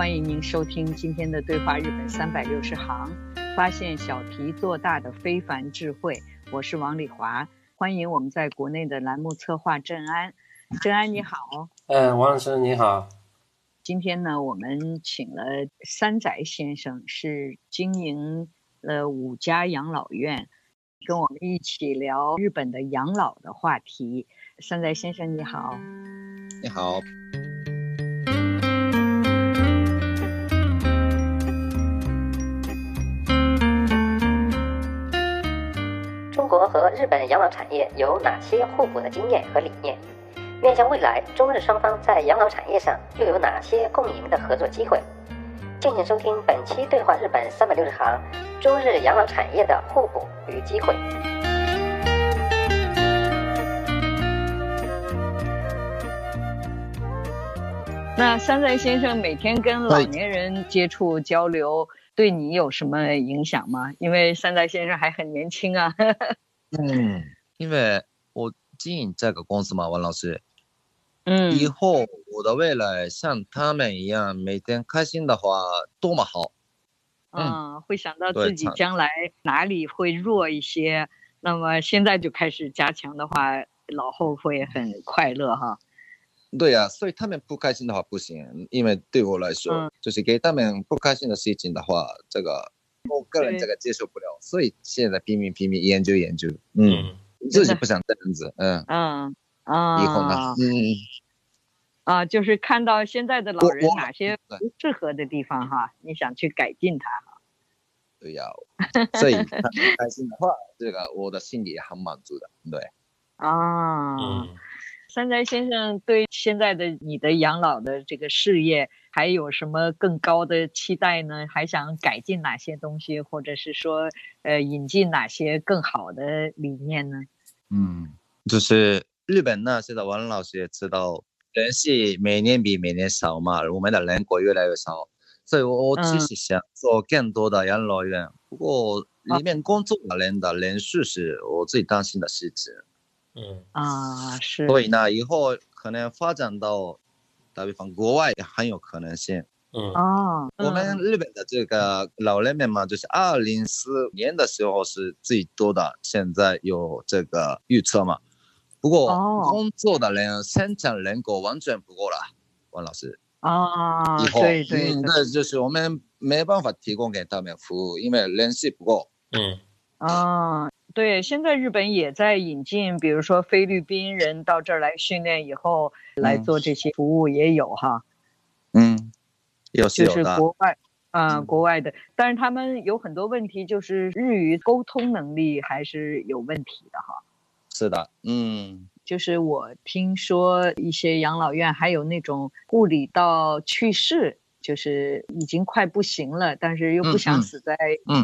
欢迎您收听今天的对话日本三百六十行，发现小题做大的非凡智慧。我是王丽华，欢迎我们在国内的栏目策划郑安。郑安你好，嗯，王老师你好。今天呢，我们请了山宅先生，是经营了五家养老院，跟我们一起聊日本的养老的话题。山宅先生你好，你好。和日本养老产业有哪些互补的经验和理念？面向未来，中日双方在养老产业上又有哪些共赢的合作机会？敬请收听本期对话日本三百六十行：中日养老产业的互补与机会。那山在先生每天跟老年人接触交流。对你有什么影响吗？因为山寨先生还很年轻啊。嗯，因为我经营这个公司嘛，王老师。嗯。以后我的未来像他们一样，每天开心的话，多么好。嗯，会想到自己将来哪里会弱一些，那么现在就开始加强的话，老后会很快乐哈。对呀，所以他们不开心的话不行，因为对我来说，就是给他们不开心的事情的话，这个我个人这个接受不了，所以现在拼命拼命研究研究，嗯，自己不想这样子，嗯。嗯啊，以后呢，嗯。啊，就是看到现在的老人哪些不适合的地方哈，你想去改进它哈。对呀，所以开心的话，这个我的心里也很满足的，对。啊。山宅先生对现在的你的养老的这个事业还有什么更高的期待呢？还想改进哪些东西，或者是说，呃，引进哪些更好的理念呢？嗯，就是日本那些的王老师也知道，人是每年比每年少嘛，我们的人口越来越少，所以我我其实想做更多的养老院，不过里面工作的人的人数是我最担心的事情。嗯啊是，所以呢，以后可能发展到打比方国外也很有可能性。嗯哦，我们日本的这个老人们嘛，就是二零四年的时候是最多的，现在有这个预测嘛。不过工作的人生产人口完全不够了，王老师。啊，以后对对，那就是我们没办法提供给他们服务，因为人气不够。嗯啊。对，现在日本也在引进，比如说菲律宾人到这儿来训练以后来做这些服务也有哈。嗯，有就是国外啊，国外的，但是他们有很多问题，就是日语沟通能力还是有问题的哈。是的，嗯，就是我听说一些养老院还有那种护理到去世。就是已经快不行了，但是又不想死在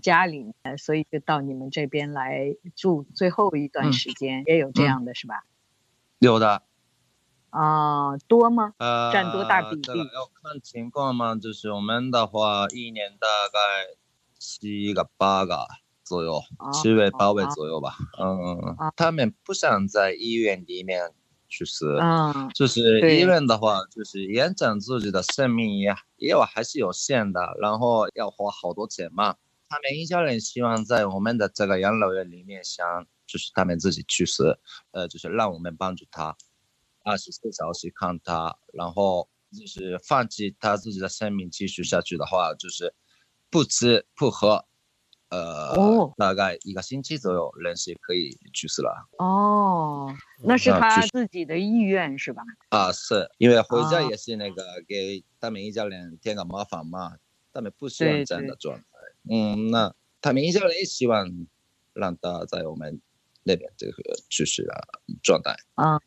家里面，所以就到你们这边来住最后一段时间，也有这样的是吧？有的。啊，多吗？呃，占多大比例？要看情况嘛，就是我们的话，一年大概七个八个左右，七位八位左右吧。嗯，他们不想在医院里面。就是，嗯，就是医院的话，就是延展自己的生命也也有还是有限的，然后要花好多钱嘛。他们一家人希望在我们的这个养老院里面，想就是他们自己去世，呃，就是让我们帮助他，二十四小时看他，然后就是放弃他自己的生命继续下去的话，就是不吃不喝。呃，大概一个星期左右，人是可以去世了。哦，那是他自己的意愿是吧？啊，是因为回家也是那个给他们一家人添个麻烦嘛，他们不希望这样的状态。嗯，那他们一家人也希望让他在我们那边这个去世的状态。啊。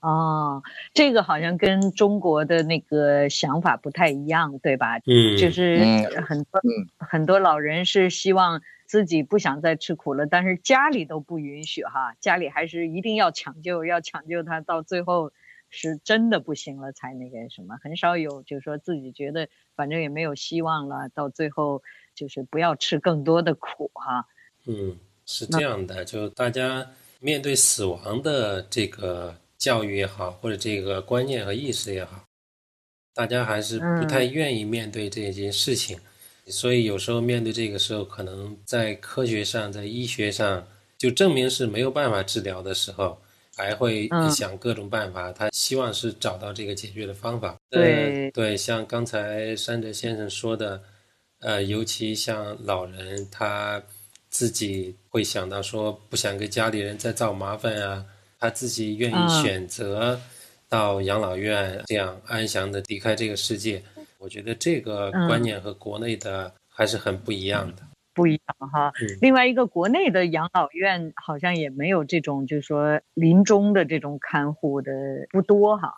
哦，这个好像跟中国的那个想法不太一样，对吧？嗯，就是很多很多老人是希望自己不想再吃苦了，但是家里都不允许哈，家里还是一定要抢救，要抢救他到最后是真的不行了才那个什么，很少有就是说自己觉得反正也没有希望了，到最后就是不要吃更多的苦哈。嗯，是这样的，就大家面对死亡的这个。教育也好，或者这个观念和意识也好，大家还是不太愿意面对这件事情，所以有时候面对这个时候，可能在科学上、在医学上就证明是没有办法治疗的时候，还会想各种办法。他希望是找到这个解决的方法。对对，像刚才山哲先生说的，呃，尤其像老人，他自己会想到说，不想给家里人再造麻烦啊。他自己愿意选择到养老院这样安详的离开这个世界，我觉得这个观念和国内的还是很不一样的。不一样哈。另外一个，国内的养老院好像也没有这种，就是说临终的这种看护的不多哈。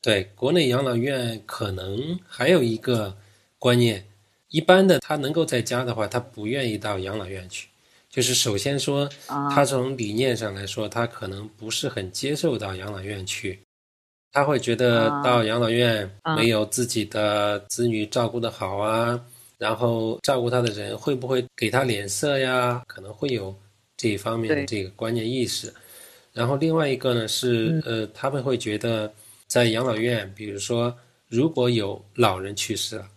对，国内养老院可能还有一个观念，一般的他能够在家的话，他不愿意到养老院去。就是首先说，他从理念上来说，他可能不是很接受到养老院去，他会觉得到养老院没有自己的子女照顾的好啊，然后照顾他的人会不会给他脸色呀？可能会有这一方面的这个观念意识。然后另外一个呢是，呃，他们会觉得在养老院，比如说如果有老人去世了，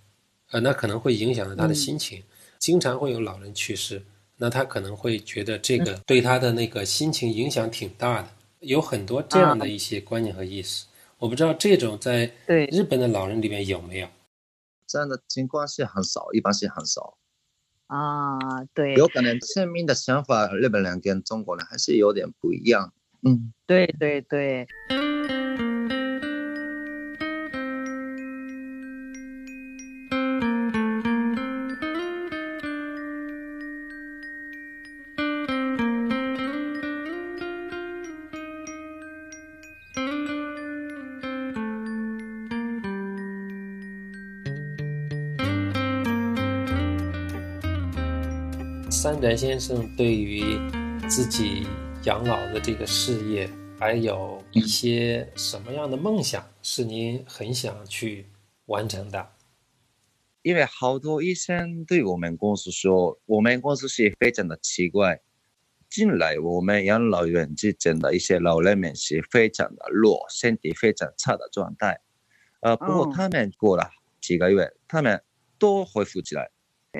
呃，那可能会影响到他的心情，经常会有老人去世。那他可能会觉得这个对他的那个心情影响挺大的，有很多这样的一些观念和意识。我不知道这种在对日本的老人里面有没有这样的情况是很少，一般是很少。啊，对，有可能生命的想法，日本人跟中国人还是有点不一样。嗯，对对对。三宅先生对于自己养老的这个事业，还有一些什么样的梦想是您很想去完成的？因为好多医生对我们公司说，我们公司是非常的奇怪，进来我们养老院之间的一些老人们是非常的弱，身体非常差的状态。呃，不过他们过了几个月，他们都恢复起来。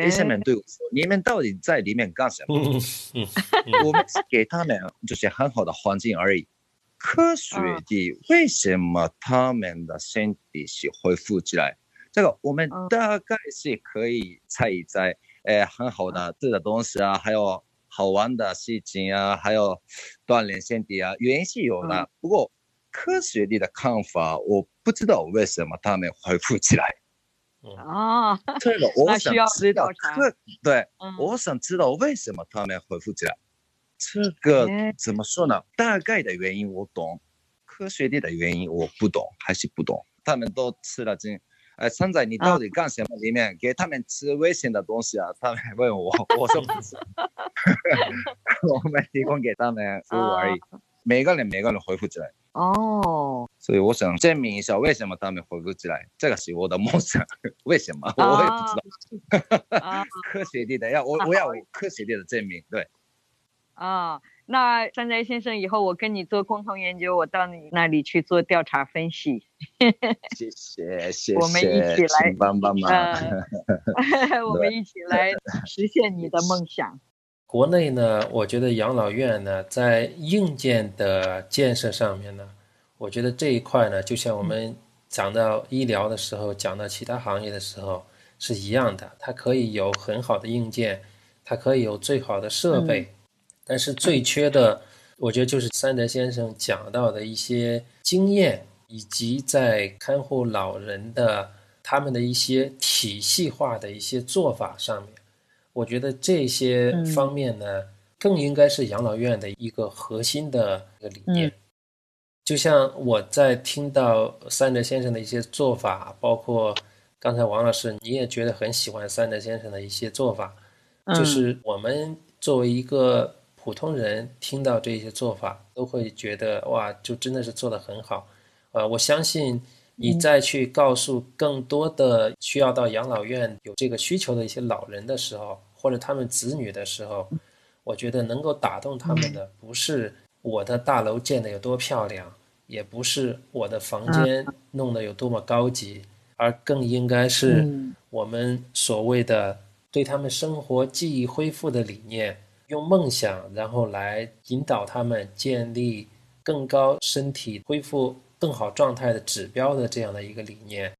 医生们对我说：“你们到底在里面干什么？”我们给他们就是很好的环境而已。科学的，为什么他们的身体是恢复起来？这个我们大概是可以猜一猜。呃，很好的吃的东西啊，还有好玩的事情啊，还有锻炼身体啊，原因是有的。不过科学的看法，我不知道为什么他们恢复起来。啊，这个我想知道，这对，我想知道为什么他们恢复起来。这个怎么说呢？大概的原因我懂，科学的原因我不懂，还是不懂。他们都吃了惊，哎，三仔你到底干什么？里面给他们吃危险的东西啊？他们问我，我说不是 我们提供给他们服务而已。每个人每个人回复起来。哦，所以我想证明一下为什么他们回不起来，这个是我的梦想。为什么我也不知道。科学的要我我要科学的证明，对。啊，那山斋先生，以后我跟你做共同研究，我到你那里去做调查分析。谢谢，谢谢。我们一起来帮帮忙。我们一起来实现你的梦想。国内呢，我觉得养老院呢，在硬件的建设上面呢，我觉得这一块呢，就像我们讲到医疗的时候，讲到其他行业的时候是一样的，它可以有很好的硬件，它可以有最好的设备。但是最缺的，我觉得就是三德先生讲到的一些经验，以及在看护老人的他们的一些体系化的一些做法上面，我觉得这些方面呢，更应该是养老院的一个核心的一个理念。就像我在听到三德先生的一些做法，包括刚才王老师你也觉得很喜欢三德先生的一些做法，就是我们作为一个。普通人听到这些做法，都会觉得哇，就真的是做得很好，呃，我相信你再去告诉更多的需要到养老院有这个需求的一些老人的时候，或者他们子女的时候，我觉得能够打动他们的，不是我的大楼建得有多漂亮，也不是我的房间弄得有多么高级，而更应该是我们所谓的对他们生活记忆恢复的理念。用梦想，然后来引导他们建立更高身体恢复更好状态的指标的这样的一个理念，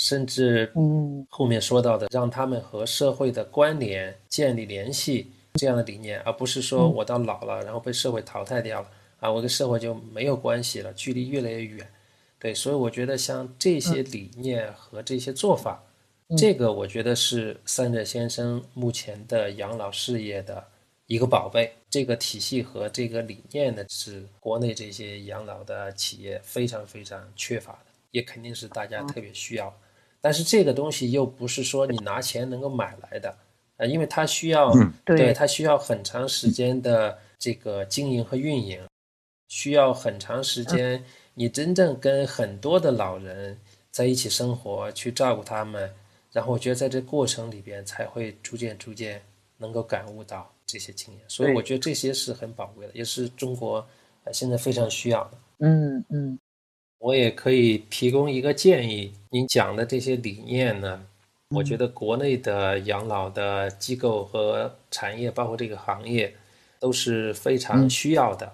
甚至嗯后面说到的让他们和社会的关联建立联系这样的理念，而不是说我到老了然后被社会淘汰掉了啊，我跟社会就没有关系了，距离越来越远。对，所以我觉得像这些理念和这些做法，这个我觉得是三者先生目前的养老事业的。一个宝贝，这个体系和这个理念呢，是国内这些养老的企业非常非常缺乏的，也肯定是大家特别需要。但是这个东西又不是说你拿钱能够买来的，呃，因为它需要，对它需要很长时间的这个经营和运营，需要很长时间，你真正跟很多的老人在一起生活，去照顾他们，然后我觉得在这过程里边才会逐渐逐渐能够感悟到。这些经验，所以我觉得这些是很宝贵的，也是中国现在非常需要的。嗯嗯，我也可以提供一个建议，您讲的这些理念呢，我觉得国内的养老的机构和产业，包括这个行业，都是非常需要的。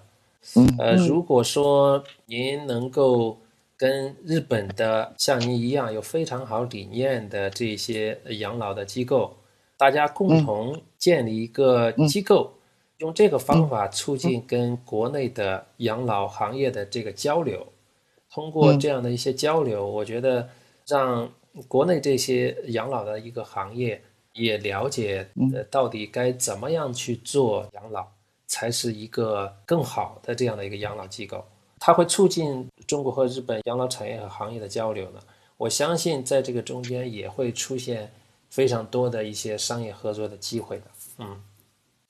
呃，如果说您能够跟日本的像您一样有非常好理念的这些养老的机构。大家共同建立一个机构，用这个方法促进跟国内的养老行业的这个交流。通过这样的一些交流，我觉得让国内这些养老的一个行业也了解，呃，到底该怎么样去做养老，才是一个更好的这样的一个养老机构。它会促进中国和日本养老产业和行业的交流呢。我相信在这个中间也会出现。非常多的一些商业合作的机会的，嗯，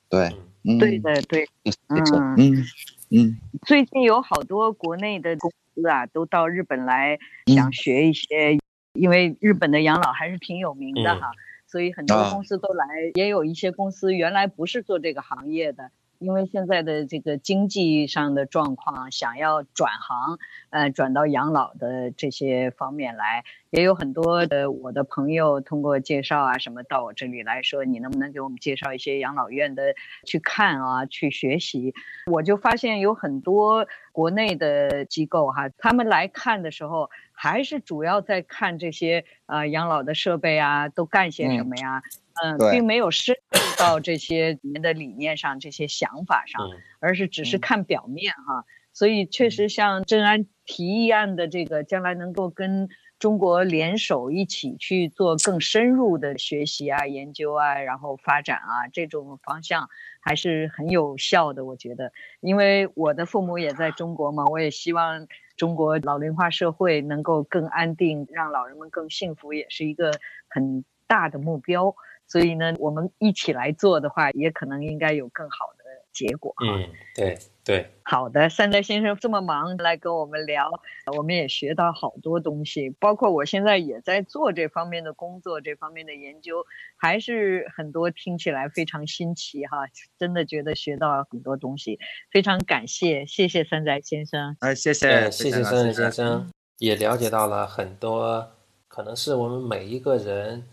对，对的，对，嗯嗯嗯，最近有好多国内的公司啊，都到日本来想学一些，因为日本的养老还是挺有名的哈，所以很多公司都来，也有一些公司原来不是做这个行业的。因为现在的这个经济上的状况，想要转行，呃，转到养老的这些方面来，也有很多的我的朋友通过介绍啊什么到我这里来说，你能不能给我们介绍一些养老院的去看啊，去学习？我就发现有很多国内的机构哈，他们来看的时候，还是主要在看这些呃养老的设备啊，都干些什么呀？嗯，并没有深入到这些里面的理念上、这些想法上，而是只是看表面哈。所以确实，像郑安提议案的这个，将来能够跟中国联手一起去做更深入的学习啊、研究啊，然后发展啊，这种方向还是很有效的。我觉得，因为我的父母也在中国嘛，我也希望中国老龄化社会能够更安定，让老人们更幸福，也是一个很大的目标。所以呢，我们一起来做的话，也可能应该有更好的结果。嗯，对，对，好的，三德先生这么忙来跟我们聊，我们也学到好多东西，包括我现在也在做这方面的工作，这方面的研究，还是很多听起来非常新奇哈，真的觉得学到很多东西，非常感谢，谢谢三宅先生，哎，谢谢，谢谢三宅先生，也了解到了很多，可能是我们每一个人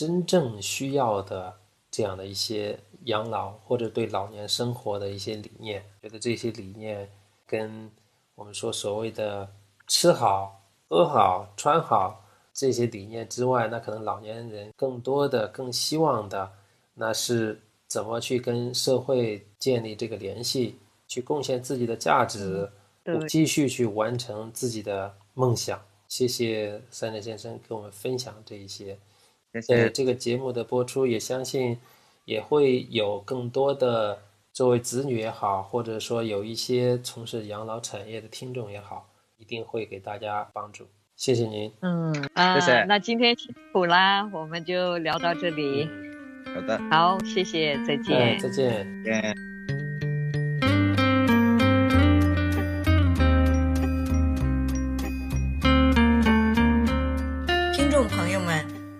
真正需要的这样的一些。养老或者对老年生活的一些理念，觉得这些理念跟我们说所谓的吃好、喝好、穿好这些理念之外，那可能老年人更多的、更希望的，那是怎么去跟社会建立这个联系，去贡献自己的价值，继续去完成自己的梦想。谢谢三联先生跟我们分享这一些。在这个节目的播出，也相信。也会有更多的作为子女也好，或者说有一些从事养老产业的听众也好，一定会给大家帮助。谢谢您。嗯，谢谢。那今天辛苦啦，我们就聊到这里。好的。好，谢谢，再见。再见。再见。